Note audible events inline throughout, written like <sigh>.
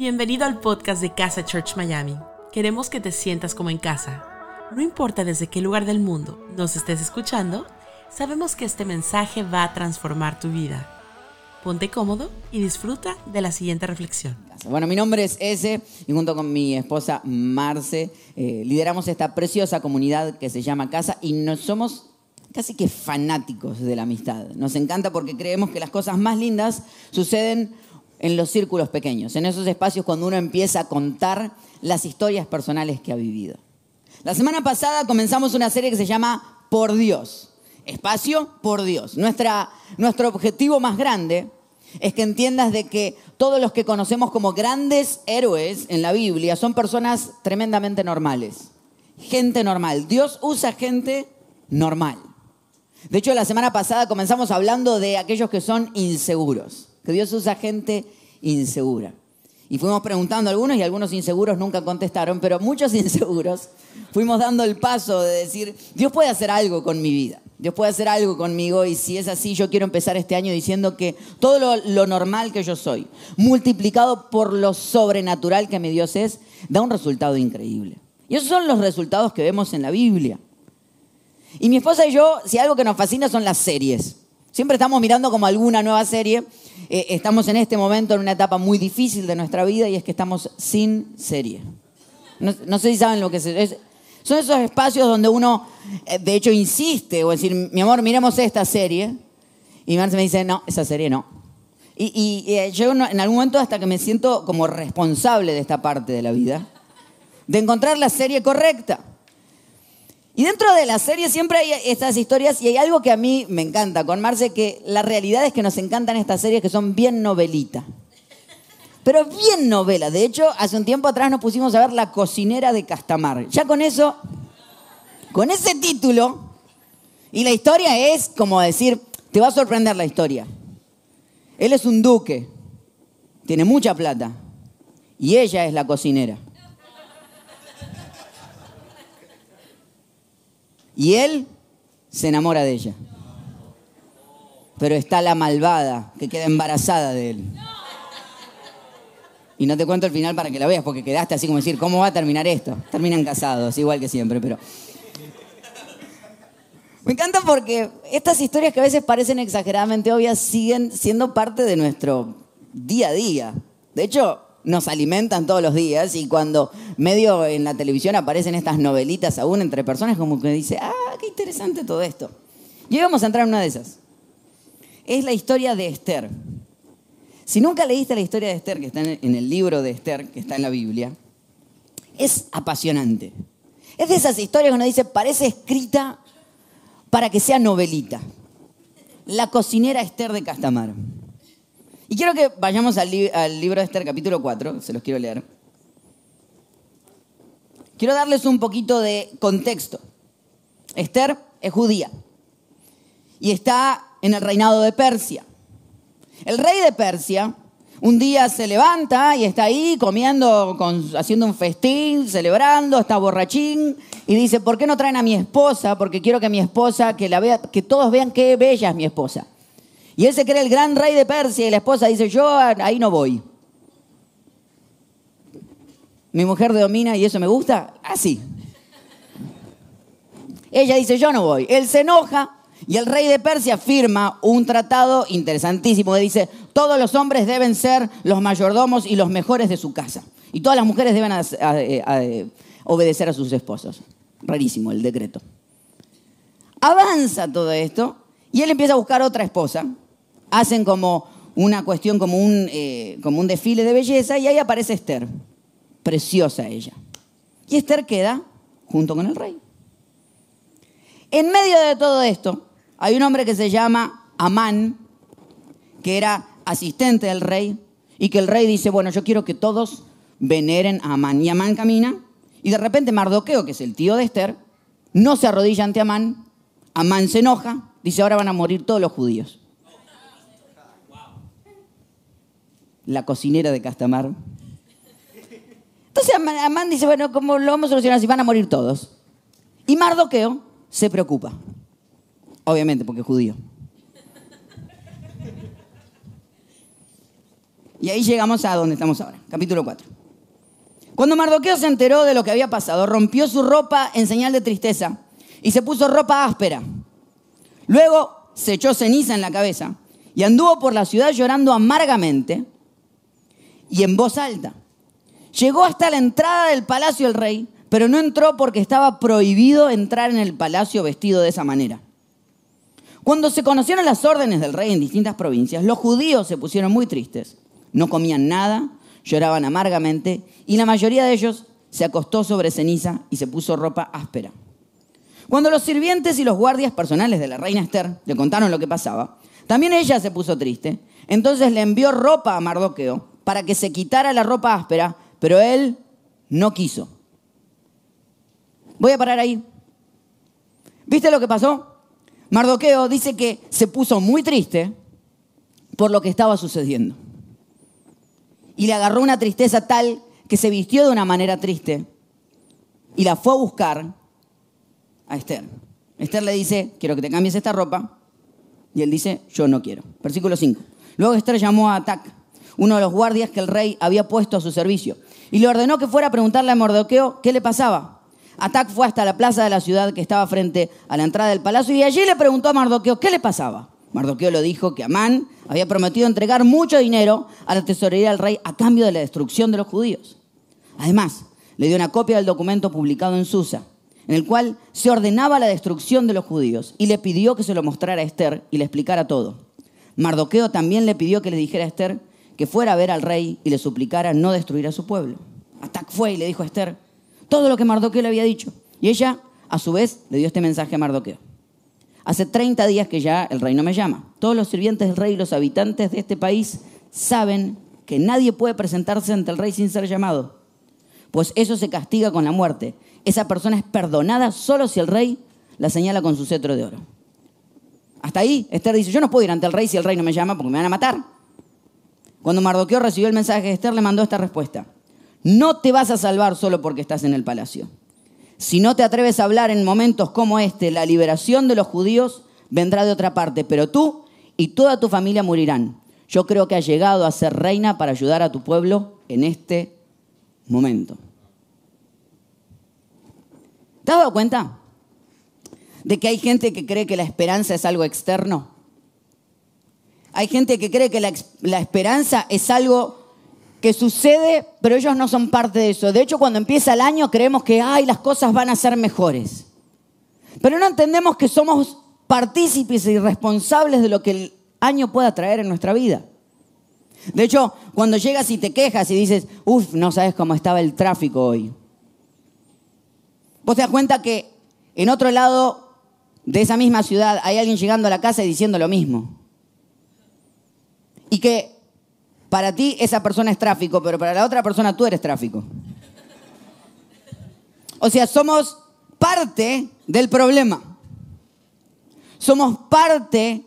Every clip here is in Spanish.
Bienvenido al podcast de Casa Church Miami. Queremos que te sientas como en casa. No importa desde qué lugar del mundo nos estés escuchando, sabemos que este mensaje va a transformar tu vida. Ponte cómodo y disfruta de la siguiente reflexión. Bueno, mi nombre es Ese y junto con mi esposa Marce eh, lideramos esta preciosa comunidad que se llama Casa y nos somos casi que fanáticos de la amistad. Nos encanta porque creemos que las cosas más lindas suceden en los círculos pequeños, en esos espacios cuando uno empieza a contar las historias personales que ha vivido. La semana pasada comenzamos una serie que se llama Por Dios. Espacio por Dios. Nuestra, nuestro objetivo más grande es que entiendas de que todos los que conocemos como grandes héroes en la Biblia son personas tremendamente normales. Gente normal. Dios usa gente normal. De hecho, la semana pasada comenzamos hablando de aquellos que son inseguros que Dios usa gente insegura. Y fuimos preguntando a algunos y algunos inseguros nunca contestaron, pero muchos <laughs> inseguros fuimos dando el paso de decir, Dios puede hacer algo con mi vida, Dios puede hacer algo conmigo y si es así, yo quiero empezar este año diciendo que todo lo, lo normal que yo soy, multiplicado por lo sobrenatural que mi Dios es, da un resultado increíble. Y esos son los resultados que vemos en la Biblia. Y mi esposa y yo, si algo que nos fascina son las series. Siempre estamos mirando como alguna nueva serie. Eh, estamos en este momento en una etapa muy difícil de nuestra vida y es que estamos sin serie. No, sé si saben lo que es, Son esos espacios donde uno, eh, de hecho, insiste o decir, mi amor, miremos esta serie. Y Marce me dice, no, esa serie no. Y, y eh, llego en algún momento hasta que me siento como responsable de esta parte de la vida, de encontrar la serie correcta. Y dentro de la serie siempre hay estas historias y hay algo que a mí me encanta con Marce, que la realidad es que nos encantan estas series que son bien novelita. Pero bien novela. De hecho, hace un tiempo atrás nos pusimos a ver La cocinera de Castamar. Ya con eso, con ese título, y la historia es como decir, te va a sorprender la historia. Él es un duque, tiene mucha plata, y ella es la cocinera. Y él se enamora de ella. Pero está la malvada que queda embarazada de él. Y no te cuento el final para que la veas, porque quedaste así como decir, ¿cómo va a terminar esto? Terminan casados, igual que siempre, pero... Me encanta porque estas historias que a veces parecen exageradamente obvias siguen siendo parte de nuestro día a día. De hecho, nos alimentan todos los días y cuando medio en la televisión aparecen estas novelitas aún entre personas, como que dice, ah, qué interesante todo esto. Y hoy vamos a entrar en una de esas. Es la historia de Esther. Si nunca leíste la historia de Esther, que está en el libro de Esther, que está en la Biblia, es apasionante. Es de esas historias que uno dice, parece escrita para que sea novelita. La cocinera Esther de Castamar. Y quiero que vayamos al, libro de Esther, capítulo 4, se los quiero leer. Quiero darles un poquito de contexto. Esther es judía y está en el reinado de Persia. El rey de Persia un día se levanta y está ahí comiendo, haciendo un festín, celebrando, está borrachín y dice, ¿por qué no traen a mi esposa? Porque quiero que mi esposa, que la vea, que todos vean qué bella es mi esposa. Y él se cree el gran rey de Persia y la esposa dice, yo ahí no voy. Mi mujer domina y eso me gusta, así. Ella dice, yo no voy. Él se enoja y el rey de Persia firma un tratado interesantísimo que dice, todos los hombres deben ser los mayordomos y los mejores de su casa. Y todas las mujeres deben obedecer a sus esposos. Rarísimo el decreto. Avanza todo esto y él empieza a buscar otra esposa hacen como una cuestión, como un, eh, como un desfile de belleza, y ahí aparece Esther, preciosa ella. Y Esther queda junto con el rey. En medio de todo esto, hay un hombre que se llama Amán, que era asistente del rey, y que el rey dice, bueno, yo quiero que todos veneren a Amán. Y Amán camina, y de repente Mardoqueo, que es el tío de Esther, no se arrodilla ante Amán, Amán se enoja, dice, ahora van a morir todos los judíos. la cocinera de Castamar. Entonces Amán dice, bueno, ¿cómo lo vamos a solucionar si van a morir todos? Y Mardoqueo se preocupa. Obviamente, porque es judío. Y ahí llegamos a donde estamos ahora, capítulo 4. Cuando Mardoqueo se enteró de lo que había pasado, rompió su ropa en señal de tristeza y se puso ropa áspera. Luego se echó ceniza en la cabeza y anduvo por la ciudad llorando amargamente y en voz alta. Llegó hasta la entrada del palacio del rey, pero no entró porque estaba prohibido entrar en el palacio vestido de esa manera. Cuando se conocieron las órdenes del rey en distintas provincias, los judíos se pusieron muy tristes. No comían nada, lloraban amargamente y la mayoría de ellos se acostó sobre ceniza y se puso ropa áspera. Cuando los sirvientes y los guardias personales de la reina Esther le contaron lo que pasaba, también ella se puso triste. Entonces le envió ropa a Mardoqueo para que se quitara la ropa áspera, pero él no quiso. Voy a parar ahí. ¿Viste lo que pasó? Mardoqueo dice que se puso muy triste por lo que estaba sucediendo. Y le agarró una tristeza tal que se vistió de una manera triste y la fue a buscar a Esther. Esther le dice, quiero que te cambies esta ropa. Y él dice, yo no quiero. Versículo 5. Luego Esther llamó a Atac, uno de los guardias que el rey había puesto a su servicio, y le ordenó que fuera a preguntarle a Mordoqueo qué le pasaba. Atac fue hasta la plaza de la ciudad que estaba frente a la entrada del palacio y allí le preguntó a Mardoqueo qué le pasaba. Mardoqueo le dijo que Amán había prometido entregar mucho dinero a la tesorería del rey a cambio de la destrucción de los judíos. Además, le dio una copia del documento publicado en Susa, en el cual se ordenaba la destrucción de los judíos y le pidió que se lo mostrara a Esther y le explicara todo. Mardoqueo también le pidió que le dijera a Esther que fuera a ver al rey y le suplicara no destruir a su pueblo. Atac fue y le dijo a Esther todo lo que Mardoqueo le había dicho. Y ella, a su vez, le dio este mensaje a Mardoqueo. Hace 30 días que ya el rey no me llama. Todos los sirvientes del rey y los habitantes de este país saben que nadie puede presentarse ante el rey sin ser llamado. Pues eso se castiga con la muerte esa persona es perdonada solo si el rey la señala con su cetro de oro. Hasta ahí, Esther dice, yo no puedo ir ante el rey si el rey no me llama porque me van a matar. Cuando Mardoqueo recibió el mensaje de Esther, le mandó esta respuesta. No te vas a salvar solo porque estás en el palacio. Si no te atreves a hablar en momentos como este, la liberación de los judíos vendrá de otra parte, pero tú y toda tu familia morirán. Yo creo que has llegado a ser reina para ayudar a tu pueblo en este momento. ¿Te has dado cuenta de que hay gente que cree que la esperanza es algo externo? Hay gente que cree que la, esperanza es algo que sucede, pero ellos no son parte de eso. De hecho, cuando empieza el año creemos que, ay, las cosas van a ser mejores. Pero no entendemos que somos partícipes y responsables de lo que el año pueda traer en nuestra vida. De hecho, cuando llegas y te quejas y dices, uff, no sabes cómo estaba el tráfico hoy. Vos te das cuenta que en otro lado de esa misma ciudad hay alguien llegando a la casa y diciendo lo mismo. Y que para ti esa persona es tráfico, pero para la otra persona tú eres tráfico. O sea, somos parte del problema. Somos parte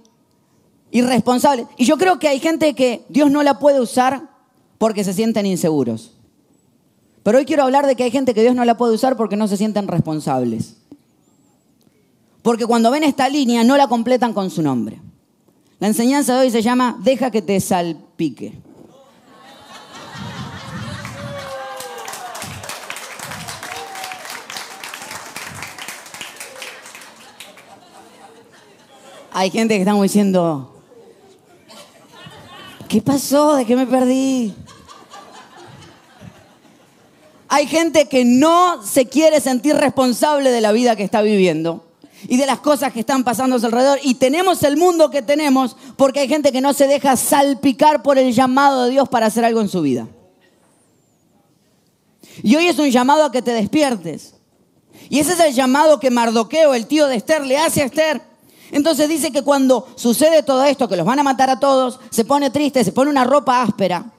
irresponsable. Y yo creo que hay gente que Dios no la puede usar porque se sienten inseguros. Pero hoy quiero hablar de que hay gente que Dios no la puede usar porque no se sienten responsables. Porque cuando ven esta línea no la completan con su nombre. La enseñanza de hoy se llama Deja que te salpique. Hay gente que está diciendo, ¿qué pasó? ¿De qué me perdí? Hay gente que no se quiere sentir responsable de la vida que está viviendo y de las cosas que están pasando a su alrededor. Y tenemos el mundo que tenemos porque hay gente que no se deja salpicar por el llamado de Dios para hacer algo en su vida. Y hoy es un llamado a que te despiertes. Y ese es el llamado que Mardoqueo, el tío de Esther, le hace a Esther. Entonces dice que cuando sucede todo esto, que los van a matar a todos, se pone triste, se pone una ropa áspera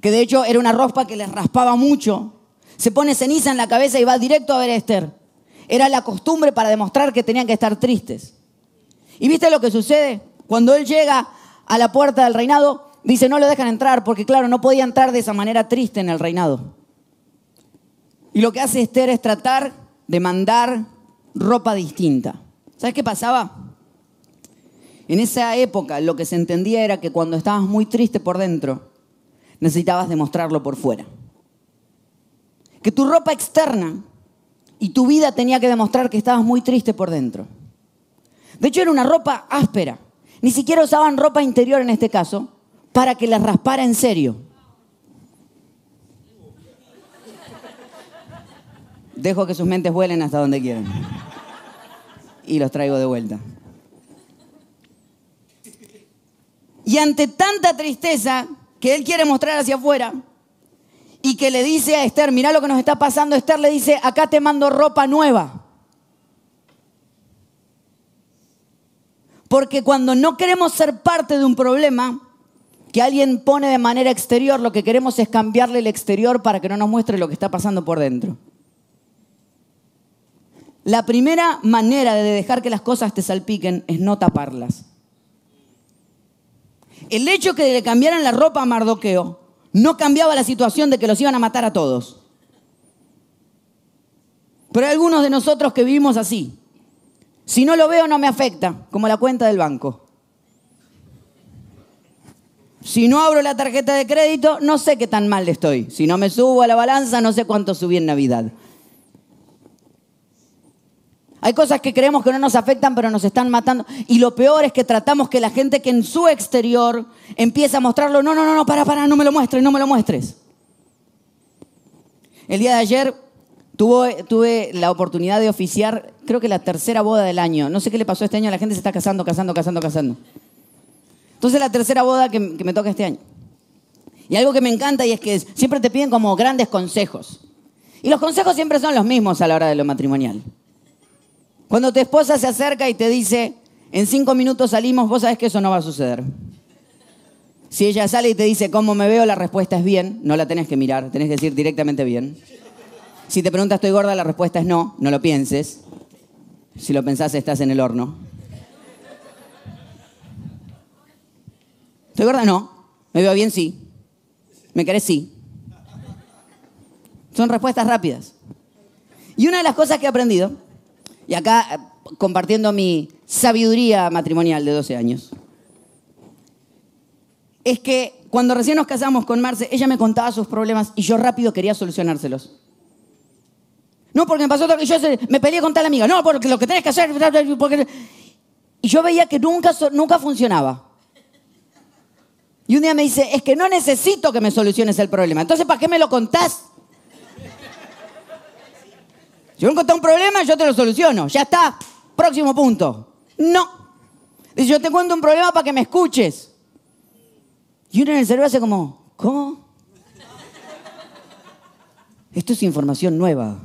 que de hecho era una ropa que les raspaba mucho, se pone ceniza en la cabeza y va directo a ver a Esther. Era la costumbre para demostrar que tenían que estar tristes. ¿Y viste lo que sucede? Cuando él llega a la puerta del reinado, dice, no lo dejan entrar, porque claro, no podía entrar de esa manera triste en el reinado. Y lo que hace Esther es tratar de mandar ropa distinta. ¿Sabes qué pasaba? En esa época lo que se entendía era que cuando estabas muy triste por dentro, necesitabas demostrarlo por fuera. Que tu ropa externa y tu vida tenía que demostrar que estabas muy triste por dentro. De hecho, era una ropa áspera. Ni siquiera usaban ropa interior en este caso para que la raspara en serio. Dejo que sus mentes vuelen hasta donde quieran. Y los traigo de vuelta. Y ante tanta tristeza que él quiere mostrar hacia afuera y que le dice a Esther, mira lo que nos está pasando, Esther le dice, acá te mando ropa nueva. Porque cuando no queremos ser parte de un problema que alguien pone de manera exterior, lo que queremos es cambiarle el exterior para que no nos muestre lo que está pasando por dentro. La primera manera de dejar que las cosas te salpiquen es no taparlas. El hecho que le cambiaran la ropa a Mardoqueo no cambiaba la situación de que los iban a matar a todos. Pero hay algunos de nosotros que vivimos así. Si no lo veo no me afecta, como la cuenta del banco. Si no abro la tarjeta de crédito, no sé qué tan mal estoy. Si no me subo a la balanza, no sé cuánto subí en Navidad. Hay cosas que creemos que no nos afectan, pero nos están matando. Y lo peor es que tratamos que la gente que en su exterior empieza a mostrarlo, no, no, no, no, para, para, no me lo muestres, no me lo muestres. El día de ayer tuve, tuve la oportunidad de oficiar, creo que la tercera boda del año. No sé qué le pasó este año, la gente se está casando, casando, casando, casando. Entonces la tercera boda que, que me toca este año. Y algo que me encanta y es que siempre te piden como grandes consejos. Y los consejos siempre son los mismos a la hora de lo matrimonial. Cuando tu esposa se acerca y te dice, en cinco minutos salimos, vos sabés que eso no va a suceder. Si ella sale y te dice, ¿cómo me veo? La respuesta es bien, no la tenés que mirar, tenés que decir directamente bien. Si te preguntas, ¿estoy gorda? La respuesta es no, no lo pienses. Si lo pensás, estás en el horno. ¿Estoy gorda? No. ¿Me veo bien? Sí. ¿Me querés? Sí. Son respuestas rápidas. Y una de las cosas que he aprendido y acá eh, compartiendo mi sabiduría matrimonial de 12 años. Es que cuando recién nos casamos con Marce, ella me contaba sus problemas y yo rápido quería solucionárselos. No, porque me pasó que yo me peleé con tal amiga. No, porque lo que tenés que hacer. Y yo veía que nunca, nunca funcionaba. Y un día me dice, es que no necesito que me soluciones el problema. Entonces, ¿para qué me lo contás? Si encontré un problema, yo te lo soluciono. Ya está. Próximo punto. No. Dice, yo te cuento un problema para que me escuches. Y uno en el cerebro hace como, ¿cómo? Esto es información nueva.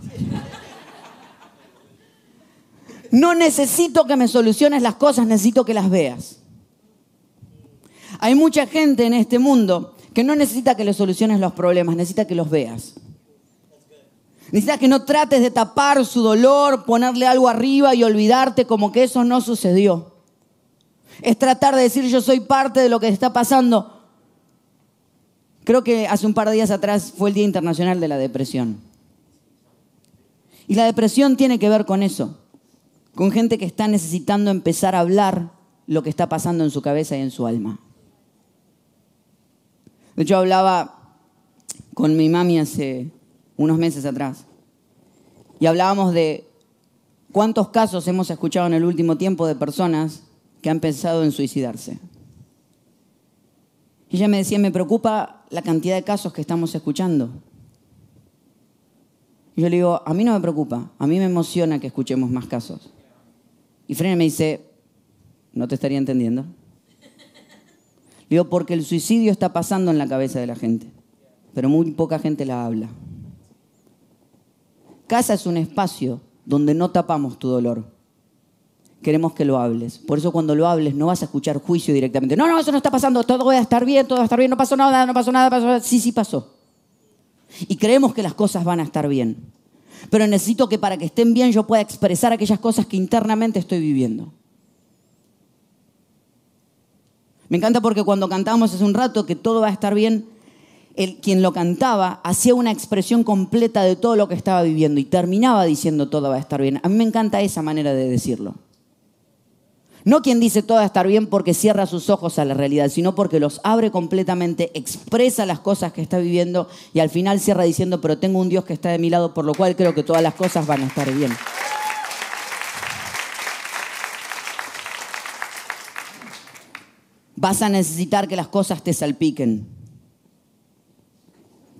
No necesito que me soluciones las cosas, necesito que las veas. Hay mucha gente en este mundo que no necesita que le soluciones los problemas, necesita que los veas. Necesitas que no trates de tapar su dolor, ponerle algo arriba y olvidarte como que eso no sucedió. Es tratar de decir yo soy parte de lo que está pasando. Creo que hace un par de días atrás fue el Día Internacional de la Depresión. Y la depresión tiene que ver con eso, con gente que está necesitando empezar a hablar lo que está pasando en su cabeza y en su alma. De hecho, hablaba con mi mami hace unos meses atrás. Y hablábamos de cuántos casos hemos escuchado en el último tiempo de personas que han pensado en suicidarse. Y ella me decía, me preocupa la cantidad de casos que estamos escuchando. Y yo le digo, a mí no me preocupa, a mí me emociona que escuchemos más casos. Y Frene me dice, no te estaría entendiendo. Le digo, porque el suicidio está pasando en la cabeza de la gente, pero muy poca gente la habla. Casa es un espacio donde no tapamos tu dolor. Queremos que lo hables. Por eso cuando lo hables no vas a escuchar juicio directamente. No, no, eso no está pasando. Todo va a estar bien, todo va a estar bien. No pasó nada, no pasó nada. Pasó Sí, sí pasó. Y creemos que las cosas van a estar bien. Pero necesito que para que estén bien yo pueda expresar aquellas cosas que internamente estoy viviendo. Me encanta porque cuando cantamos hace un rato que todo va a estar bien, el, quien lo cantaba hacía una expresión completa de todo lo que estaba viviendo y terminaba diciendo todo va a estar bien. A mí me encanta esa manera de decirlo. No quien dice todo va a estar bien porque cierra sus ojos a la realidad, sino porque los abre completamente, expresa las cosas que está viviendo y al final cierra diciendo, pero tengo un Dios que está de mi lado, por lo cual creo que todas las cosas van a estar bien. Vas a necesitar que las cosas te salpiquen.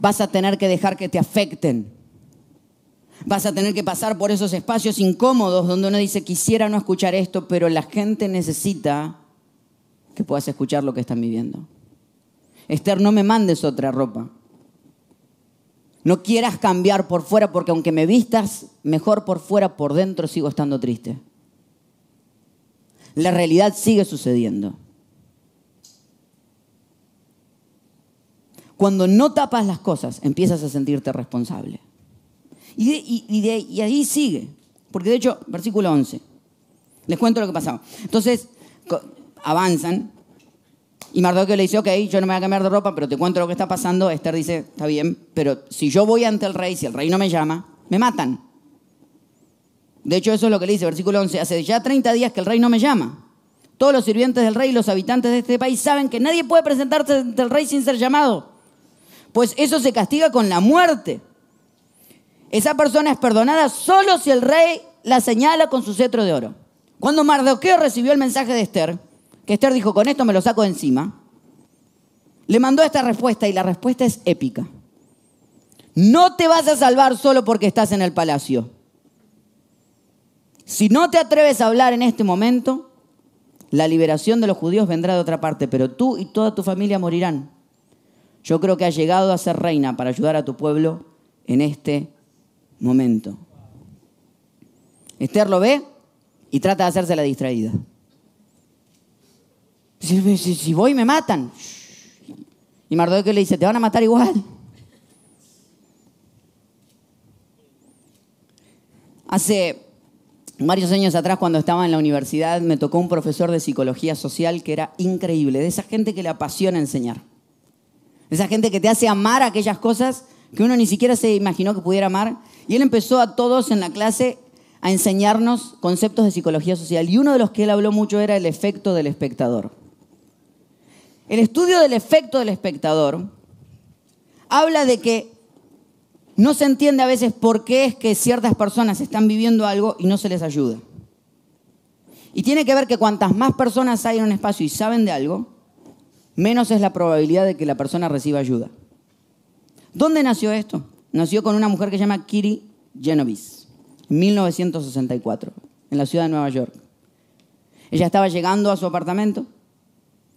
Vas a tener que dejar que te afecten. Vas a tener que pasar por esos espacios incómodos donde uno dice, quisiera no escuchar esto, pero la gente necesita que puedas escuchar lo que están viviendo. Esther, no me mandes otra ropa. No quieras cambiar por fuera porque aunque me vistas mejor por fuera, por dentro sigo estando triste. La realidad sigue sucediendo. Cuando no tapas las cosas, empiezas a sentirte responsable. Y, ahí sigue. Porque de hecho, versículo 11. Les cuento lo que pasaba. Entonces, avanzan. Y Mardoqueo le dice, ok, yo no me voy a cambiar de ropa, pero te cuento lo que está pasando. Esther dice, está bien, pero si yo voy ante el rey, si el rey no me llama, me matan. De hecho, eso es lo que le dice, versículo 11. Hace ya 30 días que el rey no me llama. Todos los sirvientes del rey y los habitantes de este país saben que nadie puede presentarse ante el rey sin ser llamado. Pues eso se castiga con la muerte. Esa persona es perdonada solo si el rey la señala con su cetro de oro. Cuando Mardoqueo recibió el mensaje de Esther, que Esther dijo, con esto me lo saco de encima, le mandó esta respuesta y la respuesta es épica. No te vas a salvar solo porque estás en el palacio. Si no te atreves a hablar en este momento, la liberación de los judíos vendrá de otra parte, pero tú y toda tu familia morirán. Yo creo que has llegado a ser reina para ayudar a tu pueblo en este momento. Esther lo ve y trata de hacerse la distraída. Si, voy me matan. Y Mardoqueo le dice, te van a matar igual. Hace varios años atrás, cuando estaba en la universidad, me tocó un profesor de psicología social que era increíble, de esa gente que le apasiona enseñar. Esa gente que te hace amar aquellas cosas que uno ni siquiera se imaginó que pudiera amar y él empezó a todos en la clase a enseñarnos conceptos de psicología social. Y uno de los que él habló mucho era el efecto del espectador. El estudio del efecto del espectador habla de que no se entiende a veces por qué es que ciertas personas están viviendo algo y no se les ayuda. Y tiene que ver que cuantas más personas hay en un espacio y saben de algo, menos es la probabilidad de que la persona reciba ayuda. ¿Dónde nació esto? nació con una mujer que se llama Kiri Genovese, en 1964, en la ciudad de Nueva York. Ella estaba llegando a su apartamento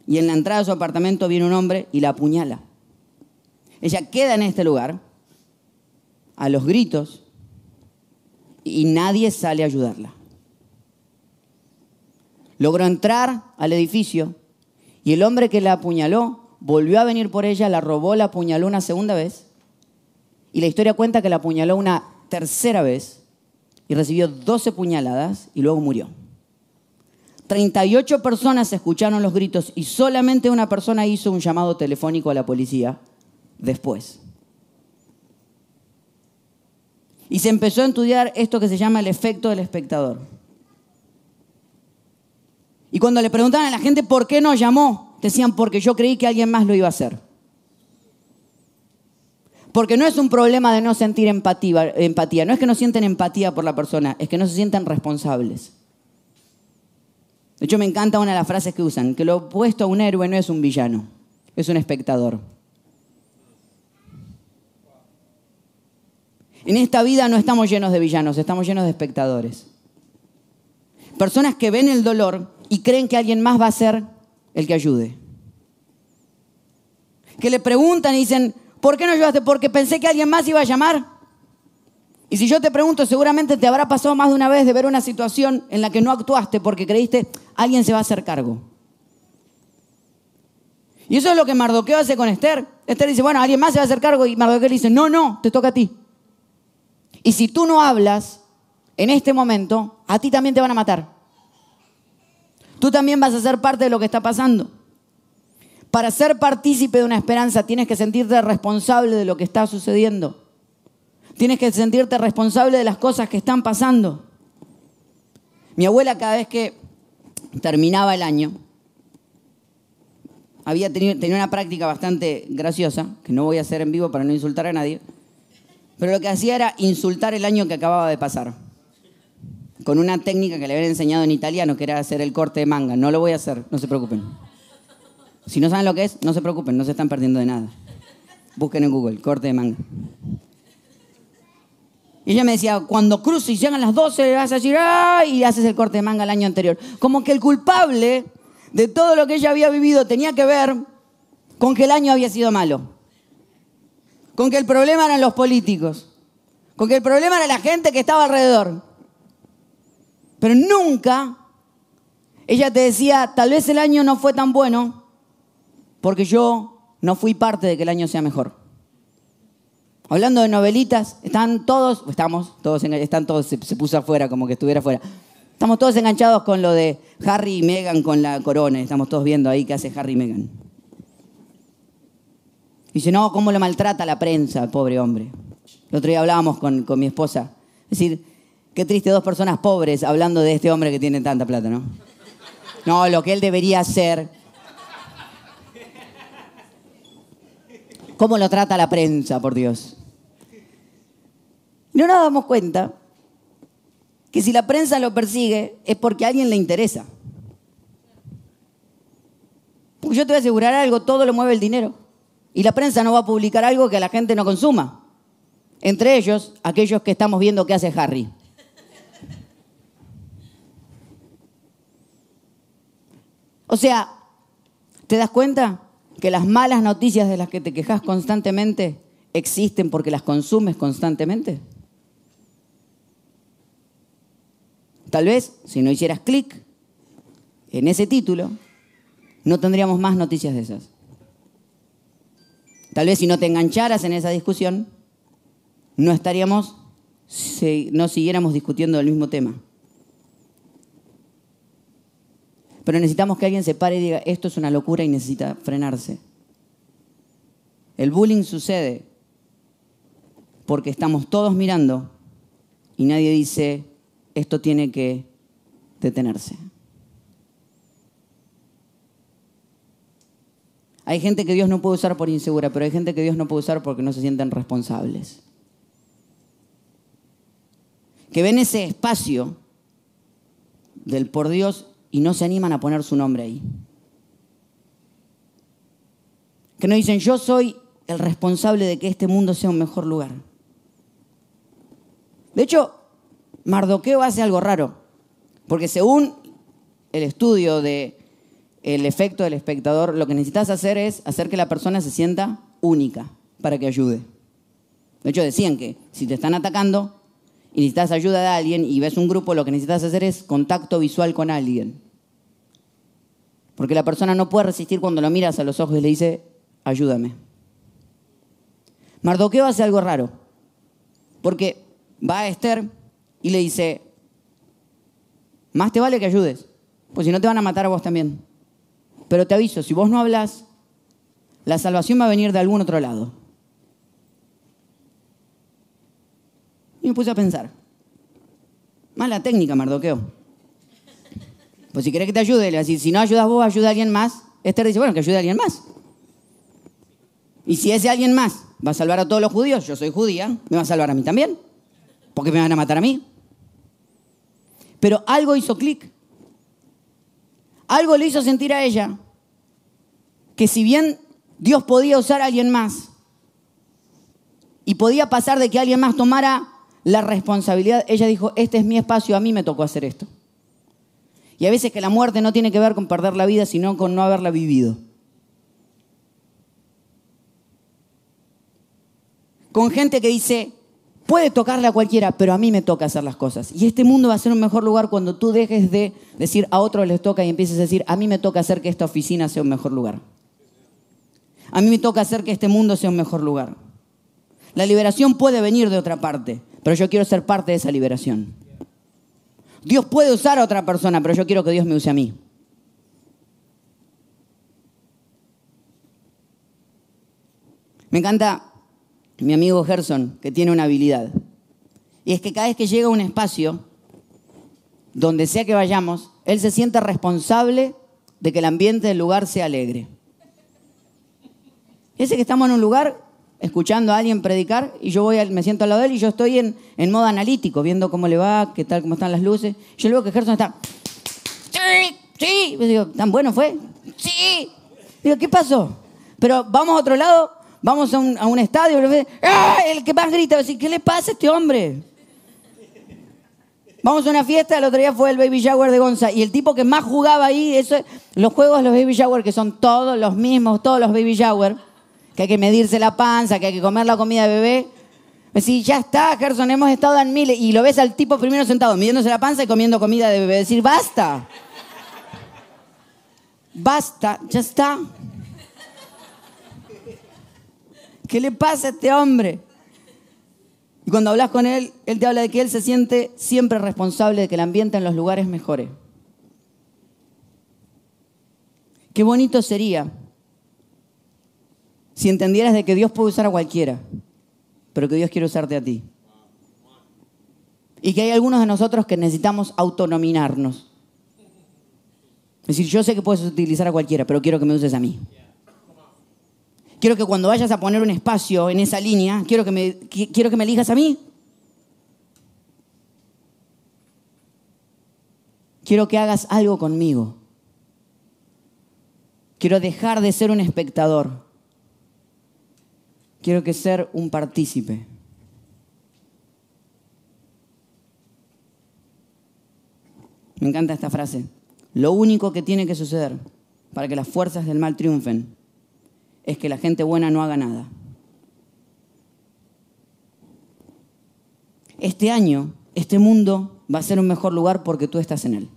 y en la entrada de su apartamento viene un hombre y la apuñala. Ella queda en este lugar a los gritos y nadie sale a ayudarla. Logró entrar al edificio y el hombre que la apuñaló volvió a venir por ella, la robó, la apuñaló una segunda vez y la historia cuenta que la apuñaló una tercera vez y recibió 12 puñaladas y luego murió. 38 personas escucharon los gritos y solamente una persona hizo un llamado telefónico a la policía después. Y se empezó a estudiar esto que se llama el efecto del espectador. Y cuando le preguntaban a la gente por qué no llamó, decían porque yo creí que alguien más lo iba a hacer. Porque no es un problema de no sentir empatía, empatía, no es que no sienten empatía por la persona, es que no se sienten responsables. De hecho, me encanta una de las frases que usan, que lo opuesto a un héroe no es un villano, es un espectador. En esta vida no estamos llenos de villanos, estamos llenos de espectadores. Personas que ven el dolor y creen que alguien más va a ser el que ayude. Que le preguntan y dicen, ¿Por qué no ayudaste? Porque pensé que alguien más iba a llamar. Y si yo te pregunto, seguramente te habrá pasado más de una vez de ver una situación en la que no actuaste porque creíste, alguien se va a hacer cargo. Y eso es lo que Mardoqueo hace con Esther. Esther dice, bueno, alguien más se va a hacer cargo. Y Mardoqueo le dice, no, no, te toca a ti. Y si tú no hablas en este momento, a ti también te van a matar. Tú también vas a ser parte de lo que está pasando. Para ser partícipe de una esperanza tienes que sentirte responsable de lo que está sucediendo. Tienes que sentirte responsable de las cosas que están pasando. Mi abuela cada vez que terminaba el año, había tenido, tenía una práctica bastante graciosa, que no voy a hacer en vivo para no insultar a nadie, pero lo que hacía era insultar el año que acababa de pasar. Con una técnica que le habían enseñado en italiano, que era hacer el corte de manga. No lo voy a hacer, no se preocupen. Si no saben lo que es, no se preocupen, no se están perdiendo de nada. Busquen en Google, corte de manga. Y ella me decía, cuando cruces y llegan las 12, le vas a decir, ¡ay! Y haces el corte de manga el año anterior. Como que el culpable de todo lo que ella había vivido tenía que ver con que el año había sido malo. Con que el problema eran los políticos. Con que el problema era la gente que estaba alrededor. Pero nunca ella te decía, tal vez el año no fue tan bueno porque yo no fui parte de que el año sea mejor. Hablando de novelitas, están todos, estamos todos, están todos, se, puso afuera como que estuviera afuera. Estamos todos enganchados con lo de Harry y Meghan con la corona. Estamos todos viendo ahí qué hace Harry y Meghan. Dice, no, cómo lo maltrata la prensa, pobre hombre. El otro día hablábamos con, con mi esposa. Es decir, qué triste dos personas pobres hablando de este hombre que tiene tanta plata, ¿no? No, lo que él debería hacer cómo lo trata la prensa, por Dios. No nos damos cuenta que si la prensa lo persigue es porque a alguien le interesa. Porque yo te voy a asegurar algo, todo lo mueve el dinero. Y la prensa no va a publicar algo que la gente no consuma. Entre ellos, aquellos que estamos viendo qué hace Harry. O sea, ¿te das cuenta? que las malas noticias de las que te quejas constantemente existen porque las consumes constantemente? Tal vez, si no hicieras clic en ese título, no tendríamos más noticias de esas. Tal vez si no te engancharas en esa discusión, no estaríamos, no siguiéramos discutiendo el mismo tema. Pero necesitamos que alguien se pare y diga, esto es una locura y necesita frenarse. El bullying sucede porque estamos todos mirando y nadie dice, esto tiene que detenerse. Hay gente que Dios no puede usar por insegura, pero hay gente que Dios no puede usar porque no se sienten responsables. Que ven ese espacio del por Dios y no se animan a poner su nombre ahí. Que no dicen, yo soy el responsable de que este mundo sea un mejor lugar. De hecho, Mardoqueo hace algo raro, porque según el estudio de el efecto del espectador, lo que necesitas hacer es hacer que la persona se sienta única para que ayude. De hecho, decían que si te están atacando y necesitas ayuda de alguien y ves un grupo, lo que necesitas hacer es contacto visual con alguien. Porque la persona no puede resistir cuando lo miras a los ojos y le dice, ayúdame. Mardoqueo hace algo raro. Porque va a Esther y le dice, más te vale que ayudes, pues si no te van a matar a vos también. Pero te aviso, si vos no hablas, la salvación va a venir de algún otro lado. Y me puse a pensar, mala técnica, Mardoqueo. Pues si querés que te ayude, le decir, si no ayudas vos, ayuda a alguien más. Esther dice, bueno, que ayude a alguien más. Y si ese alguien más va a salvar a todos los judíos, yo soy judía, me va a salvar a mí también. Porque me van a matar a mí. Pero algo hizo clic. Algo le hizo sentir a ella que si bien Dios podía usar a alguien más y podía pasar de que alguien más tomara la responsabilidad, ella dijo, este es mi espacio, a mí me tocó hacer esto. Y a veces que la muerte no tiene que ver con perder la vida, sino con no haberla vivido. Con gente que dice, puede tocarle a cualquiera, pero a mí me toca hacer las cosas. Y este mundo va a ser un mejor lugar cuando tú dejes de decir a otros les toca y empieces a decir, a mí me toca hacer que esta oficina sea un mejor lugar. A mí me toca hacer que este mundo sea un mejor lugar. La liberación puede venir de otra parte, pero yo quiero ser parte de esa liberación. Dios puede usar a otra persona, pero yo quiero que Dios me use a mí. Me encanta mi amigo Gerson, que tiene una habilidad. Y es que cada vez que llega a un espacio, donde sea que vayamos, Él se siente responsable de que el ambiente del lugar sea alegre. Ese que estamos en un lugar escuchando a alguien predicar y yo voy, me siento al lado de él y yo estoy en, en modo analítico, viendo cómo le va, qué tal, cómo están las luces. Yo veo que Gerson está, sí, sí. Digo, ¿tan bueno fue? Sí. Digo, ¿qué pasó? Pero vamos a otro lado, vamos a un, a un estadio, ¡Ah! el que más grita, decir, ¿qué le pasa a este hombre? Vamos a una fiesta, el otro día fue el Baby Shower de Gonza y el tipo que más jugaba ahí, eso, los juegos de los Baby Shower, que son todos los mismos, todos los Baby Shower, que hay que medirse la panza, que hay que comer la comida de bebé. Decir, ya está, Gerson, hemos estado en miles. Y lo ves al tipo primero sentado, midiéndose la panza y comiendo comida de bebé. Decir, basta. Basta, ya está. ¿Qué le pasa a este hombre? Y cuando hablas con él, él te habla de que él se siente siempre responsable de que el ambiente en los lugares mejore. Qué bonito sería si entendieras de que Dios puede usar a cualquiera, pero que Dios quiere usarte a ti. Y que hay algunos de nosotros que necesitamos autonominarnos. Es decir, yo sé que puedes utilizar a cualquiera, pero quiero que me uses a mí. Quiero que cuando vayas a poner un espacio en esa línea, quiero que me, quiero que me elijas a mí. Quiero que hagas algo conmigo. Quiero dejar de ser un espectador. Quiero que ser un partícipe. Me encanta esta frase. Lo único que tiene que suceder para que las fuerzas del mal triunfen es que la gente buena no haga nada. Este año, este mundo va a ser un mejor lugar porque tú estás en él.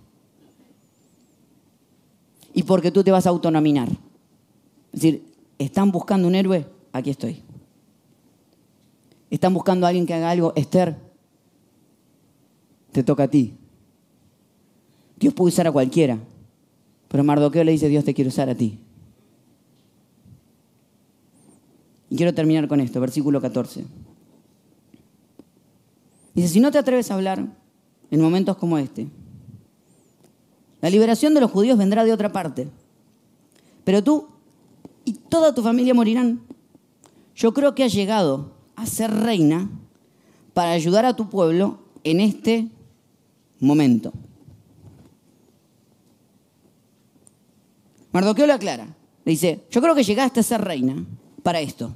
Y porque tú te vas a autonominar. Es decir, ¿están buscando un héroe? Aquí estoy. ¿Están buscando a alguien que haga algo? Esther, te toca a ti. Dios puede usar a cualquiera, pero Mardoqueo le dice, Dios te quiere usar a ti. Y quiero terminar con esto, versículo 14. Dice, si no te atreves a hablar en momentos como este, la liberación de los judíos vendrá de otra parte, pero tú y toda tu familia morirán. Yo creo que has llegado a ser reina para ayudar a tu pueblo en este momento. Mardoqueo lo aclara. Le dice, yo creo que llegaste a ser reina para esto.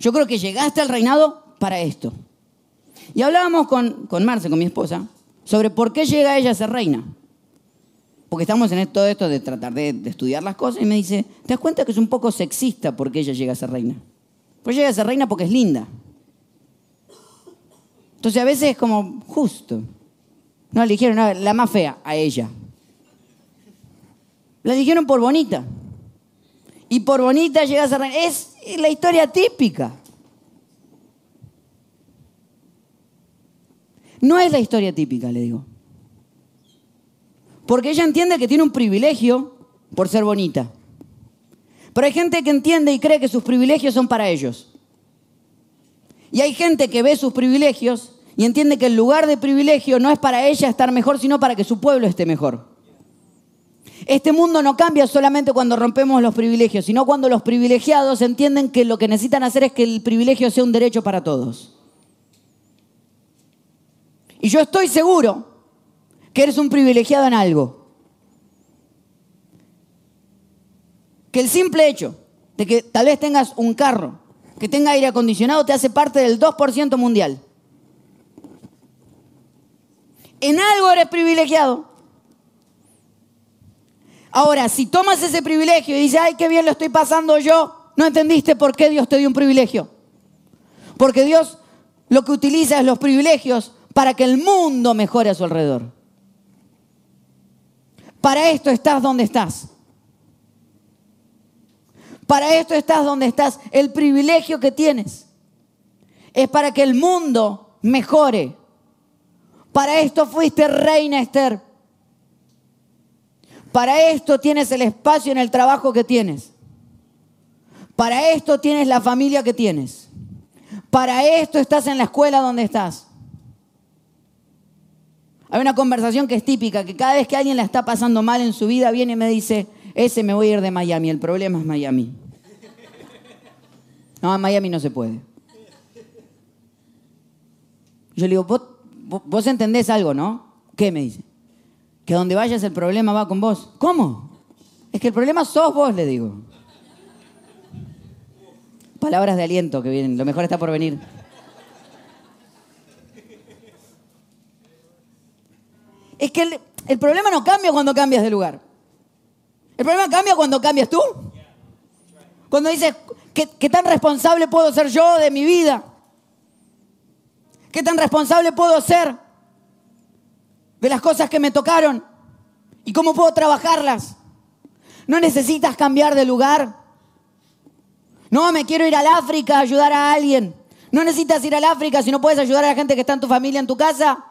Yo creo que llegaste al reinado para esto. Y hablábamos con, con Marce, con mi esposa, sobre por qué llega ella a ser reina. Porque estamos en todo esto de tratar de, de, estudiar las cosas y me dice, ¿te das cuenta que es un poco sexista porque ella llega a ser reina? Pues llega a ser reina porque es linda. Entonces a veces es como justo. No, no, la más fea a ella. La dijeron por bonita y por bonita llegas a Es la historia típica. No es la historia típica, le digo. Porque ella entiende que tiene un privilegio por ser bonita. Pero hay gente que entiende y cree que sus privilegios son para ellos. Y hay gente que ve sus privilegios y entiende que el lugar de privilegio no es para ella estar mejor, sino para que su pueblo esté mejor. Este mundo no cambia solamente cuando rompemos los privilegios, sino cuando los privilegiados entienden que lo que necesitan hacer es que el privilegio sea un derecho para todos. Y yo estoy seguro que eres un privilegiado en algo. Que el simple hecho de que tal vez tengas un carro que tenga aire acondicionado te hace parte del 2% mundial. En algo eres privilegiado. Ahora, si tomas ese privilegio y dices, ay, qué bien lo estoy pasando yo, no entendiste por qué Dios te dio un privilegio. Porque Dios lo que utiliza es los privilegios para que el mundo mejore a su alrededor. Para esto estás donde estás. Para esto estás donde estás. El privilegio que tienes es para que el mundo mejore. Para esto fuiste reina Esther. Para esto tienes el espacio en el trabajo que tienes. Para esto tienes la familia que tienes. Para esto estás en la escuela donde estás. Hay una conversación que es típica, que cada vez que alguien la está pasando mal en su vida, viene y me dice, ese me voy a ir de Miami, el problema es Miami. No, en Miami no se puede. Yo le digo, vos, vos entendés algo, ¿no? ¿Qué me dice? Que donde vayas el problema va con vos. ¿Cómo? Es que el problema sos vos, le digo. Palabras de aliento que vienen, lo mejor está por venir. Es que el, problema no cambia cuando cambias de lugar. El problema cambia cuando cambias tú. Cuando dices, ¿qué, ¿qué, tan responsable puedo ser yo de mi vida? ¿Qué tan responsable puedo ser de las cosas que me tocaron? ¿Y cómo puedo trabajarlas? No necesitas cambiar de lugar. No, me quiero ir al África a ayudar a alguien. No necesitas ir al África si no puedes ayudar a la gente que está en tu familia, en tu casa.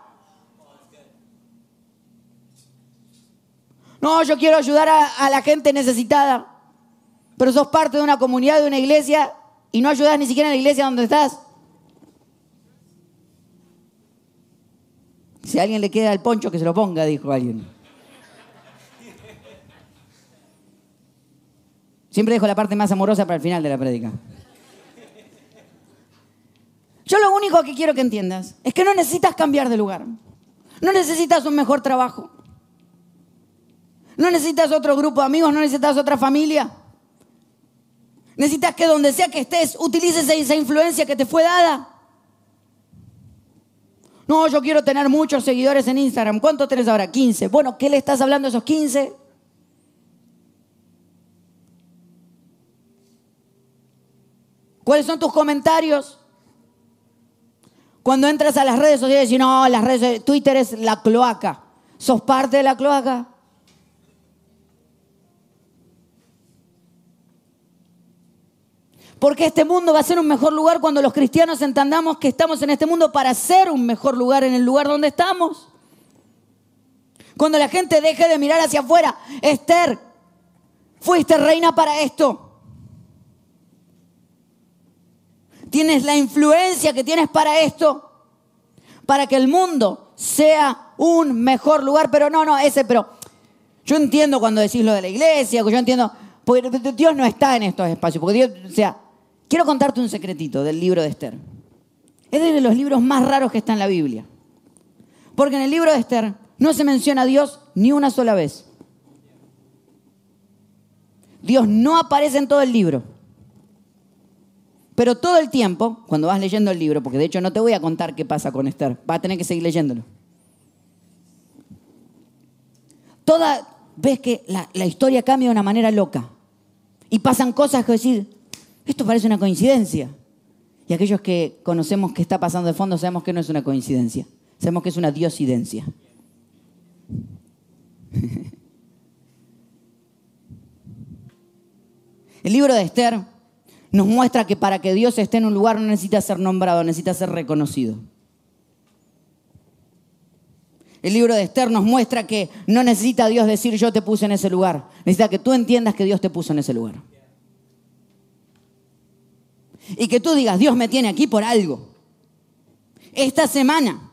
No, yo quiero ayudar a, la gente necesitada. Pero sos parte de una comunidad, de una iglesia, y no ayudas ni siquiera en la iglesia donde estás. Si a alguien le queda el poncho, que se lo ponga, dijo alguien. Siempre dejo la parte más amorosa para el final de la prédica. Yo lo único que quiero que entiendas es que no necesitas cambiar de lugar. No necesitas un mejor trabajo. No necesitas otro grupo de amigos, no necesitas otra familia. Necesitas que donde sea que estés, utilices esa influencia que te fue dada. No, yo quiero tener muchos seguidores en Instagram. ¿Cuántos tenés ahora? 15. Bueno, ¿qué le estás hablando a esos 15? ¿Cuáles son tus comentarios? Cuando entras a las redes sociales y no, las redes, Twitter es la cloaca. ¿Sos parte de la cloaca? Porque este mundo va a ser un mejor lugar cuando los cristianos entendamos que estamos en este mundo para ser un mejor lugar en el lugar donde estamos. Cuando la gente deje de mirar hacia afuera, Esther, fuiste reina para esto. tienes la influencia que tienes para esto, para que el mundo sea un mejor lugar. Pero no, no, ese, pero yo entiendo cuando decís lo de la iglesia, yo entiendo, porque Dios no está en estos espacios, porque Dios, o sea, quiero contarte un secretito del libro de Esther. Es de los libros más raros que está en la Biblia. Porque en el libro de Esther no se menciona a Dios ni una sola vez. Dios no aparece en todo el libro. Pero todo el tiempo, cuando vas leyendo el libro, porque de hecho no te voy a contar qué pasa con Esther, vas a tener que seguir leyéndolo. Toda, ves que la, historia cambia de una manera loca. Y pasan cosas que decir, esto parece una coincidencia. Y aquellos que conocemos qué está pasando de fondo sabemos que no es una coincidencia. Sabemos que es una diosidencia. <laughs> El libro de Esther nos muestra que para que Dios esté en un lugar no necesita ser nombrado, necesita ser reconocido. El libro de Esther nos muestra que no necesita Dios decir yo te puse en ese lugar. Necesita que tú entiendas que Dios te puso en ese lugar. Y que tú digas, Dios me tiene aquí por algo. Esta semana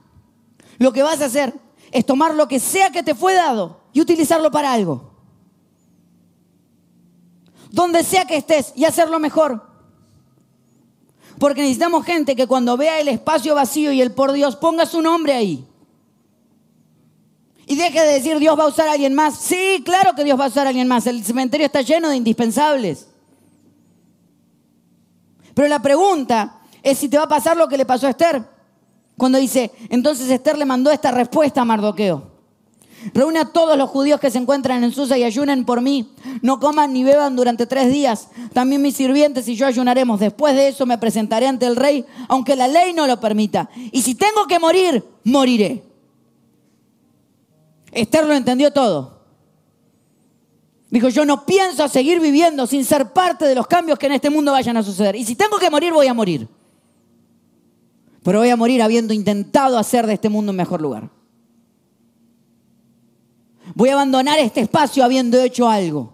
lo que vas a hacer es tomar lo que sea que te fue dado y utilizarlo para algo donde sea que estés y hacerlo mejor. Porque necesitamos gente que cuando vea el espacio vacío y el por Dios ponga su nombre ahí. Y deje de decir Dios va a usar a alguien más. Sí, claro que Dios va a usar a alguien más. El cementerio está lleno de indispensables. Pero la pregunta es si te va a pasar lo que le pasó a Esther. Cuando dice, entonces Esther le mandó esta respuesta a Mardoqueo. Reúne a todos los judíos que se encuentran en Susa y ayunen por mí. No coman ni beban durante tres días. También mis sirvientes y yo ayunaremos. Después de eso me presentaré ante el rey, aunque la ley no lo permita. Y si tengo que morir, moriré. Esther lo entendió todo. Dijo, yo no pienso seguir viviendo sin ser parte de los cambios que en este mundo vayan a suceder. Y si tengo que morir, voy a morir. Pero voy a morir habiendo intentado hacer de este mundo un mejor lugar. Voy a abandonar este espacio habiendo hecho algo.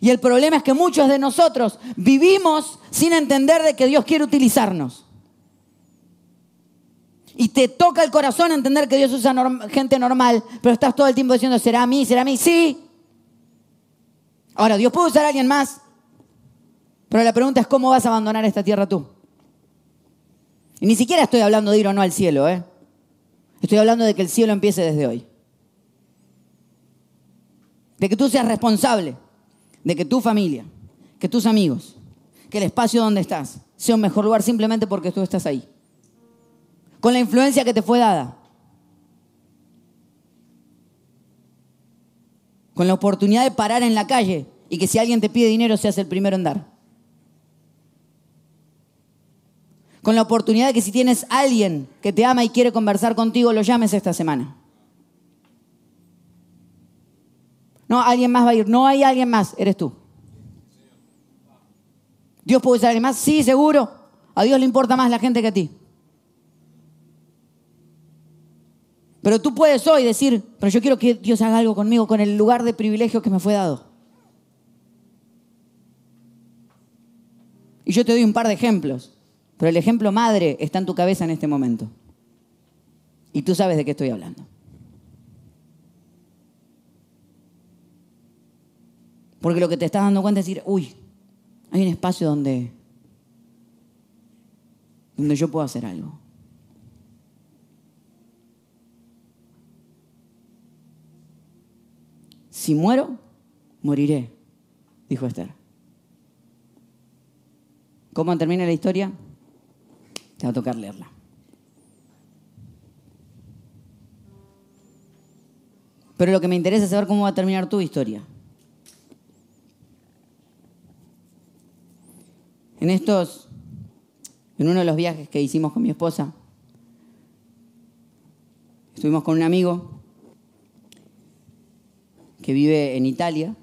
Y el problema es que muchos de nosotros vivimos sin entender de que Dios quiere utilizarnos. Y te toca el corazón entender que Dios usa gente normal, pero estás todo el tiempo diciendo, ¿será a mí? ¿Será a mí? Sí. Ahora, Dios puede usar a alguien más, pero la pregunta es, ¿cómo vas a abandonar esta tierra tú? Y ni siquiera estoy hablando de ir o no al cielo, ¿eh? Estoy hablando de que el cielo empiece desde hoy. De que tú seas responsable, de que tu familia, que tus amigos, que el espacio donde estás sea un mejor lugar simplemente porque tú estás ahí. Con la influencia que te fue dada. Con la oportunidad de parar en la calle y que si alguien te pide dinero seas el primero en dar. Con la oportunidad de que si tienes alguien que te ama y quiere conversar contigo, lo llames esta semana. No, alguien más va a ir. No hay alguien más, eres tú. ¿Dios puede usar alguien más? Sí, seguro. A Dios le importa más la gente que a ti. Pero tú puedes hoy decir, pero yo quiero que Dios haga algo conmigo con el lugar de privilegio que me fue dado. Y yo te doy un par de ejemplos. Pero el ejemplo madre está en tu cabeza en este momento. Y tú sabes de qué estoy hablando. Porque lo que te estás dando cuenta es decir, uy, hay un espacio donde, donde yo puedo hacer algo. Si muero, moriré, dijo Esther. ¿Cómo termina la historia? Te va a tocar leerla. Pero lo que me interesa es saber cómo va a terminar tu historia. En estos, en uno de los viajes que hicimos con mi esposa, estuvimos con un amigo que vive en Italia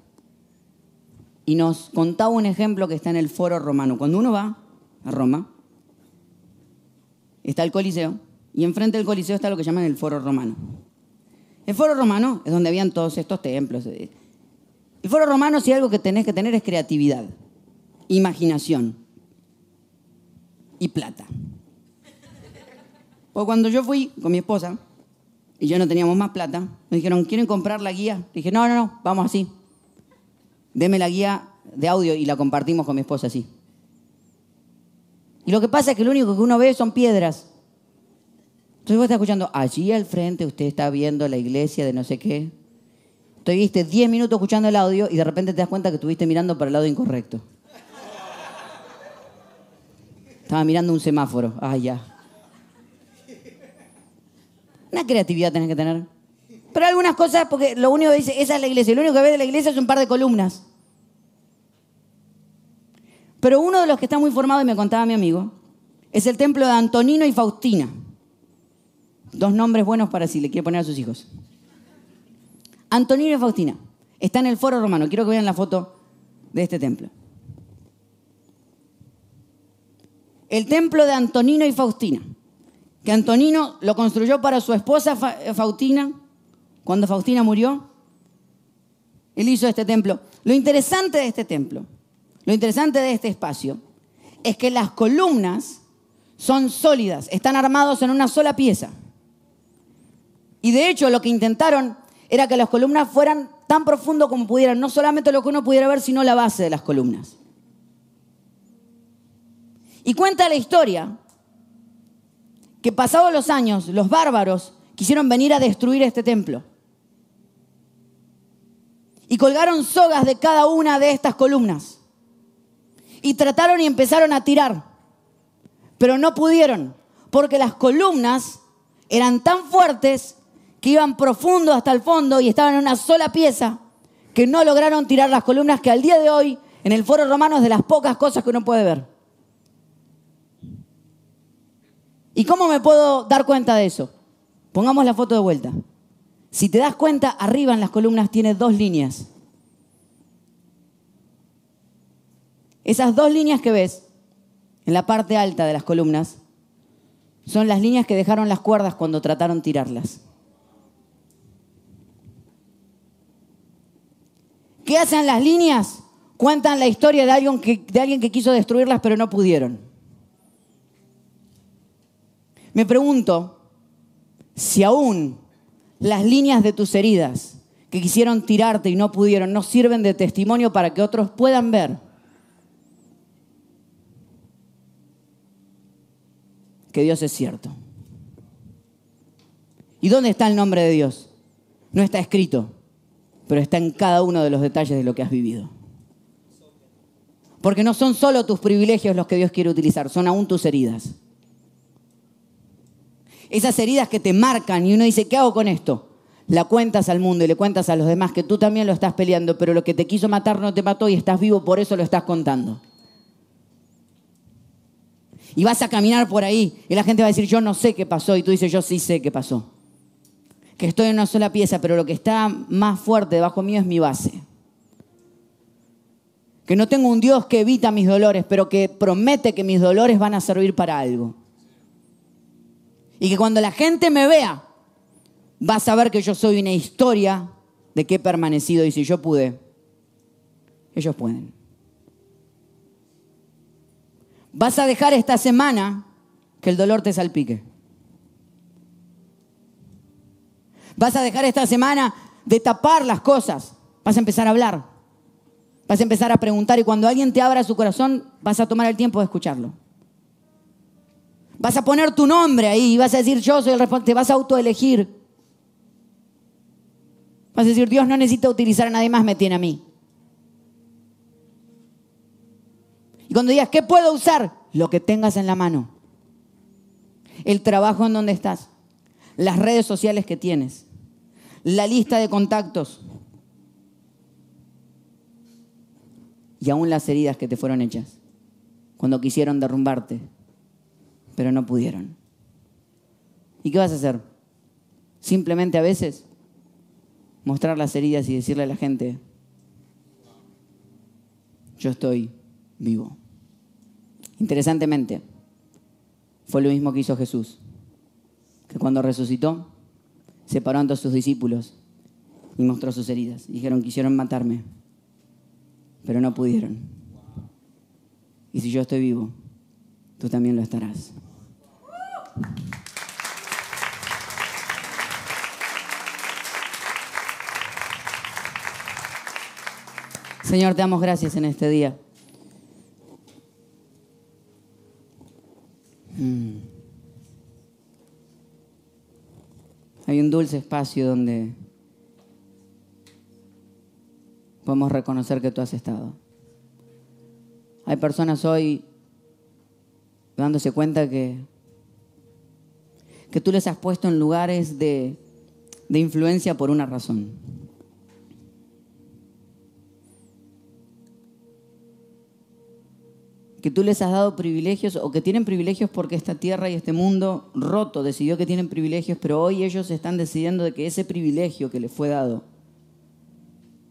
y nos contaba un ejemplo que está en el foro romano. Cuando uno va a Roma, está el Coliseo y enfrente del Coliseo está lo que llaman el Foro Romano. El Foro Romano es donde habían todos estos templos. El Foro Romano, si algo que tenés que tener es creatividad, imaginación y plata. Pues cuando yo fui con mi esposa y yo no teníamos más plata, me dijeron, ¿quieren comprar la guía? dije, no, no, no, vamos así. Deme la guía de audio y la compartimos con mi esposa así. Y lo que pasa es que lo único que uno ve son piedras. Entonces vos estás escuchando, allí al frente usted está viendo la iglesia de no sé qué. Estuviste 10 minutos escuchando el audio y de repente te das cuenta que estuviste mirando para el lado incorrecto. Estaba mirando un semáforo. Ah, ya. Una creatividad tenés que tener. Pero algunas cosas, porque lo único que dice, esa es la iglesia. Lo único que ves de la iglesia es un par de columnas. Pero uno de los que está muy formado, y me contaba mi amigo, es el templo de Antonino y Faustina. Dos nombres buenos para si le quiere poner a sus hijos. Antonino y Faustina. Está en el foro romano. Quiero que vean la foto de este templo. El templo de Antonino y Faustina. Que Antonino lo construyó para su esposa Faustina. Cuando Faustina murió, él hizo este templo. Lo interesante de este templo lo interesante de este espacio es que las columnas son sólidas, están armados en una sola pieza. Y de hecho lo que intentaron era que las columnas fueran tan profundo como pudieran, no solamente lo que uno pudiera ver, sino la base de las columnas. Y cuenta la historia que pasados los años, los bárbaros quisieron venir a destruir este templo. Y colgaron sogas de cada una de estas columnas y trataron y empezaron a tirar, pero no pudieron, porque las columnas eran tan fuertes que iban profundo hasta el fondo y estaban en una sola pieza, que no lograron tirar las columnas que al día de hoy en el foro romano es de las pocas cosas que uno puede ver. ¿Y cómo me puedo dar cuenta de eso? Pongamos la foto de vuelta. Si te das cuenta, arriba en las columnas tiene dos líneas. Esas dos líneas que ves en la parte alta de las columnas son las líneas que dejaron las cuerdas cuando trataron tirarlas. ¿Qué hacen las líneas? Cuentan la historia de alguien que, de alguien que quiso destruirlas pero no pudieron. Me pregunto, Si aún las líneas de tus heridas que quisieron tirarte y no pudieron no sirven de testimonio para que otros puedan ver que Dios es cierto. ¿Y dónde está el nombre de Dios? No está escrito, pero está en cada uno de los detalles de lo que has vivido. Porque no son solo tus privilegios los que Dios quiere utilizar, son aún tus heridas. Esas heridas que te marcan y uno dice, ¿qué hago con esto? La cuentas al mundo y le cuentas a los demás que tú también lo estás peleando, pero lo que te quiso matar no te mató y estás vivo, por eso lo estás contando. Y vas a caminar por ahí y la gente va a decir, yo no sé qué pasó, y tú dices, yo sí sé qué pasó. Que estoy en una sola pieza, pero lo que está más fuerte debajo mío es mi base. Que no tengo un Dios que evita mis dolores, pero que promete que mis dolores van a servir para algo. Y que cuando la gente me vea, va a saber que yo soy una historia de que he permanecido y si yo pude, ellos pueden. Vas a dejar esta semana que el dolor te salpique. Vas a dejar esta semana de tapar las cosas. Vas a empezar a hablar. Vas a empezar a preguntar y cuando alguien te abra su corazón, vas a tomar el tiempo de escucharlo. Vas a poner tu nombre ahí y vas a decir, yo soy el responsable. Te vas a autoelegir. Vas a decir, Dios no necesita utilizar a nadie más, me tiene a mí. Y cuando digas, ¿qué puedo usar? Lo que tengas en la mano. El trabajo en donde estás. Las redes sociales que tienes. La lista de contactos. Y aún las heridas que te fueron hechas. Cuando quisieron derrumbarte. Pero no pudieron. ¿Y qué vas a hacer? Simplemente a veces mostrar las heridas y decirle a la gente, yo estoy vivo. Interesantemente, fue lo mismo que hizo Jesús, que cuando resucitó, separó ante sus discípulos y mostró sus heridas. Dijeron, quisieron matarme, pero no pudieron. Y si yo estoy vivo, tú también lo estarás. Señor, te damos gracias en este día. Mm. Hay un dulce espacio donde podemos reconocer que tú has estado. Hay personas hoy dándose cuenta que, que tú les has puesto en lugares de, de influencia por una razón. que tú les has dado privilegios o que tienen privilegios porque esta tierra y este mundo roto decidió que tienen privilegios, pero hoy ellos están decidiendo de que ese privilegio que les fue dado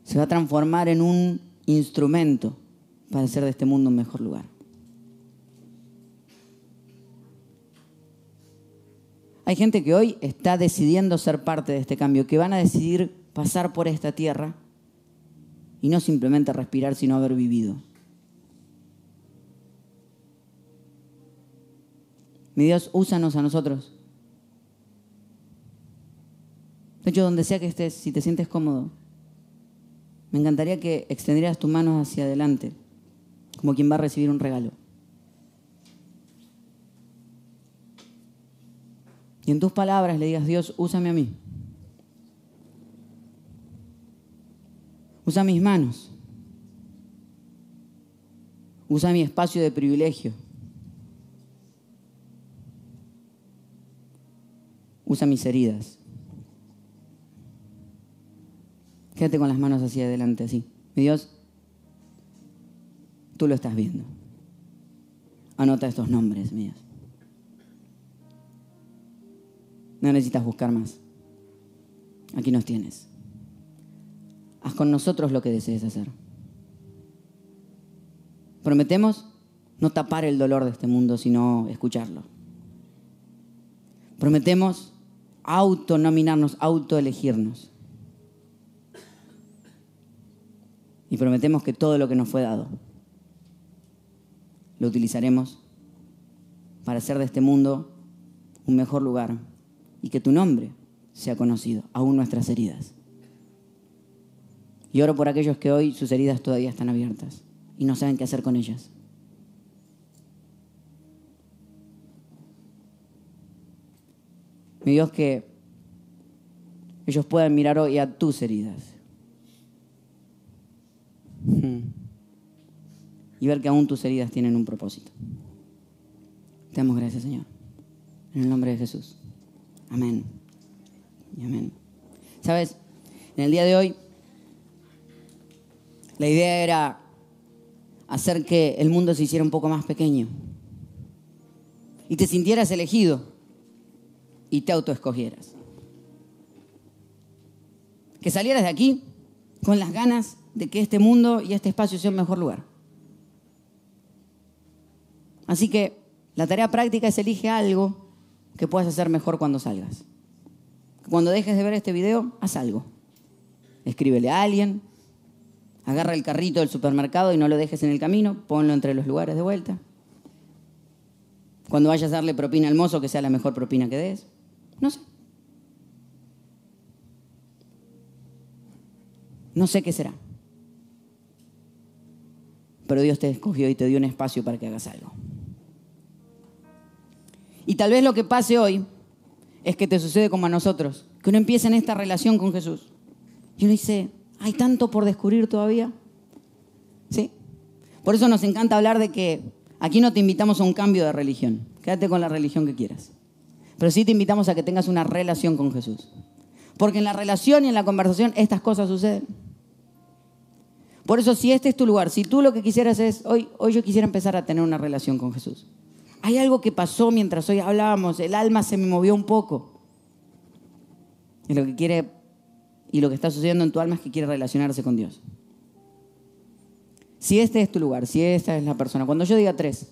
se va a transformar en un instrumento para hacer de este mundo un mejor lugar. Hay gente que hoy está decidiendo ser parte de este cambio, que van a decidir pasar por esta tierra y no simplemente respirar, sino haber vivido. Mi Dios, úsanos a nosotros. De hecho, donde sea que estés, si te sientes cómodo, me encantaría que extendieras tus manos hacia adelante, como quien va a recibir un regalo. Y en tus palabras le digas, Dios, úsame a mí. Usa mis manos. Usa mi espacio de privilegio. usa mis heridas. Quédate con las manos hacia adelante, así. Mi Dios, tú lo estás viendo. Anota estos nombres míos. No necesitas buscar más. Aquí nos tienes. Haz con nosotros lo que desees hacer. Prometemos no tapar el dolor de este mundo, sino escucharlo. Prometemos autonominarnos, autoelegirnos. Y prometemos que todo lo que nos fue dado lo utilizaremos para hacer de este mundo un mejor lugar, y que tu nombre sea conocido, aún nuestras heridas. Y oro por aquellos que hoy sus heridas todavía están abiertas y no saben qué hacer con ellas. Mi Dios, que ellos puedan mirar hoy a tus heridas y ver que aún tus heridas tienen un propósito. Te damos gracias, Señor. En el nombre de Jesús. Amén. Amén. Sabes, en el día de hoy, la idea era hacer que el mundo se hiciera un poco más pequeño y te sintieras elegido y te autoescogieras. Que salieras de aquí con las ganas de que este mundo y este espacio sea un mejor lugar. Así que la tarea práctica es elige algo que puedas hacer mejor cuando salgas. Cuando dejes de ver este video, haz algo. Escríbele a alguien, agarra el carrito del supermercado y no lo dejes en el camino, ponlo entre los lugares de vuelta. Cuando vayas a darle propina al mozo, que sea la mejor propina que des. No sé. No sé qué será. Pero Dios te escogió y te dio un espacio para que hagas algo. Y tal vez lo que pase hoy es que te sucede como a nosotros, que uno empieza en esta relación con Jesús. Y uno dice, ¿hay tanto por descubrir todavía? ¿Sí? Por eso nos encanta hablar de que aquí no te invitamos a un cambio de religión. Quédate con la religión que quieras. Pero sí te invitamos a que tengas una relación con Jesús. Porque en la relación y en la conversación estas cosas suceden. Por eso si este es tu lugar, si tú lo que quisieras es, hoy, hoy yo quisiera empezar a tener una relación con Jesús. Hay algo que pasó mientras hoy hablábamos, el alma se me movió un poco. Y lo que quiere y lo que está sucediendo en tu alma es que quiere relacionarse con Dios. Si este es tu lugar, si esta es la persona, cuando yo diga tres,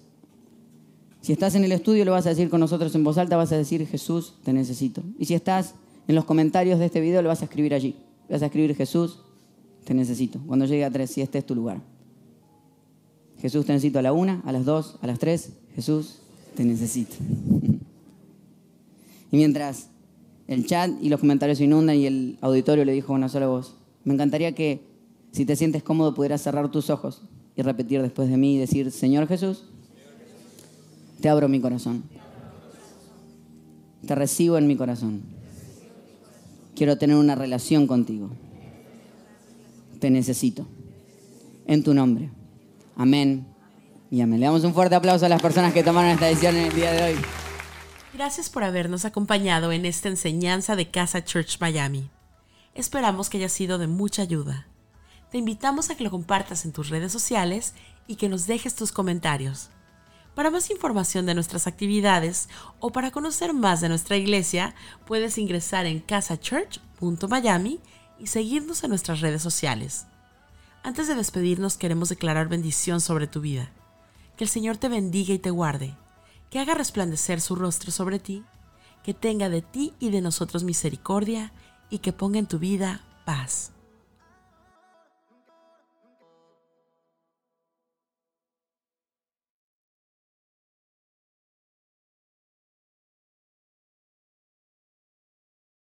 si estás en el estudio lo vas a decir con nosotros en voz alta, vas a decir Jesús, te necesito. Y si estás en los comentarios de este video, lo vas a escribir allí. Vas a escribir Jesús, te necesito. Cuando llegue a tres, si este es tu lugar. Jesús, te necesito a la una, a las dos, a las tres. Jesús, te necesito. <laughs> Y mientras el chat y los comentarios se inundan y el auditorio le dijo una sola voz, me encantaría que si te sientes cómodo pudieras cerrar tus ojos y repetir después de mí y decir, Señor Jesús, te abro mi corazón. Te recibo en mi corazón. Quiero tener una relación contigo. Te necesito. En tu nombre. Amén y amén. Le damos un fuerte aplauso a las personas que tomaron esta decisión en el día de hoy. Gracias por habernos acompañado en esta enseñanza de Casa Church Miami. Esperamos que haya sido de mucha ayuda. Te invitamos a que lo compartas en tus redes sociales y que nos dejes tus comentarios. Para más información de nuestras actividades o para conocer más de nuestra iglesia, puedes ingresar en casachurch.miami y seguirnos en nuestras redes sociales. Antes de despedirnos queremos declarar bendición sobre tu vida. Que el Señor te bendiga y te guarde, que haga resplandecer su rostro sobre ti, que tenga de ti y de nosotros misericordia y que ponga en tu vida paz.